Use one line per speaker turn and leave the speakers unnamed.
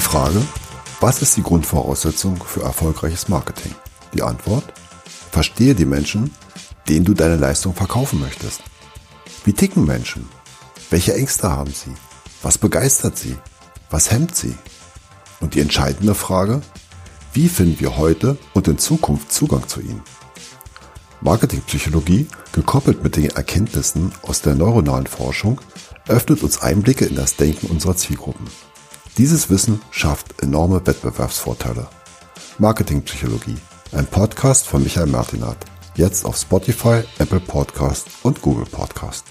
Frage, was ist die Grundvoraussetzung für erfolgreiches Marketing? Die Antwort, verstehe die Menschen, denen du deine Leistung verkaufen möchtest. Wie ticken Menschen? Welche Ängste haben sie? Was begeistert sie? Was hemmt sie? Und die entscheidende Frage, wie finden wir heute und in Zukunft Zugang zu ihnen? Marketingpsychologie, gekoppelt mit den Erkenntnissen aus der neuronalen Forschung, öffnet uns Einblicke in das Denken unserer Zielgruppen. Dieses Wissen schafft enorme Wettbewerbsvorteile. Marketingpsychologie, ein Podcast von Michael Martinat. Jetzt auf Spotify, Apple Podcast und Google Podcast.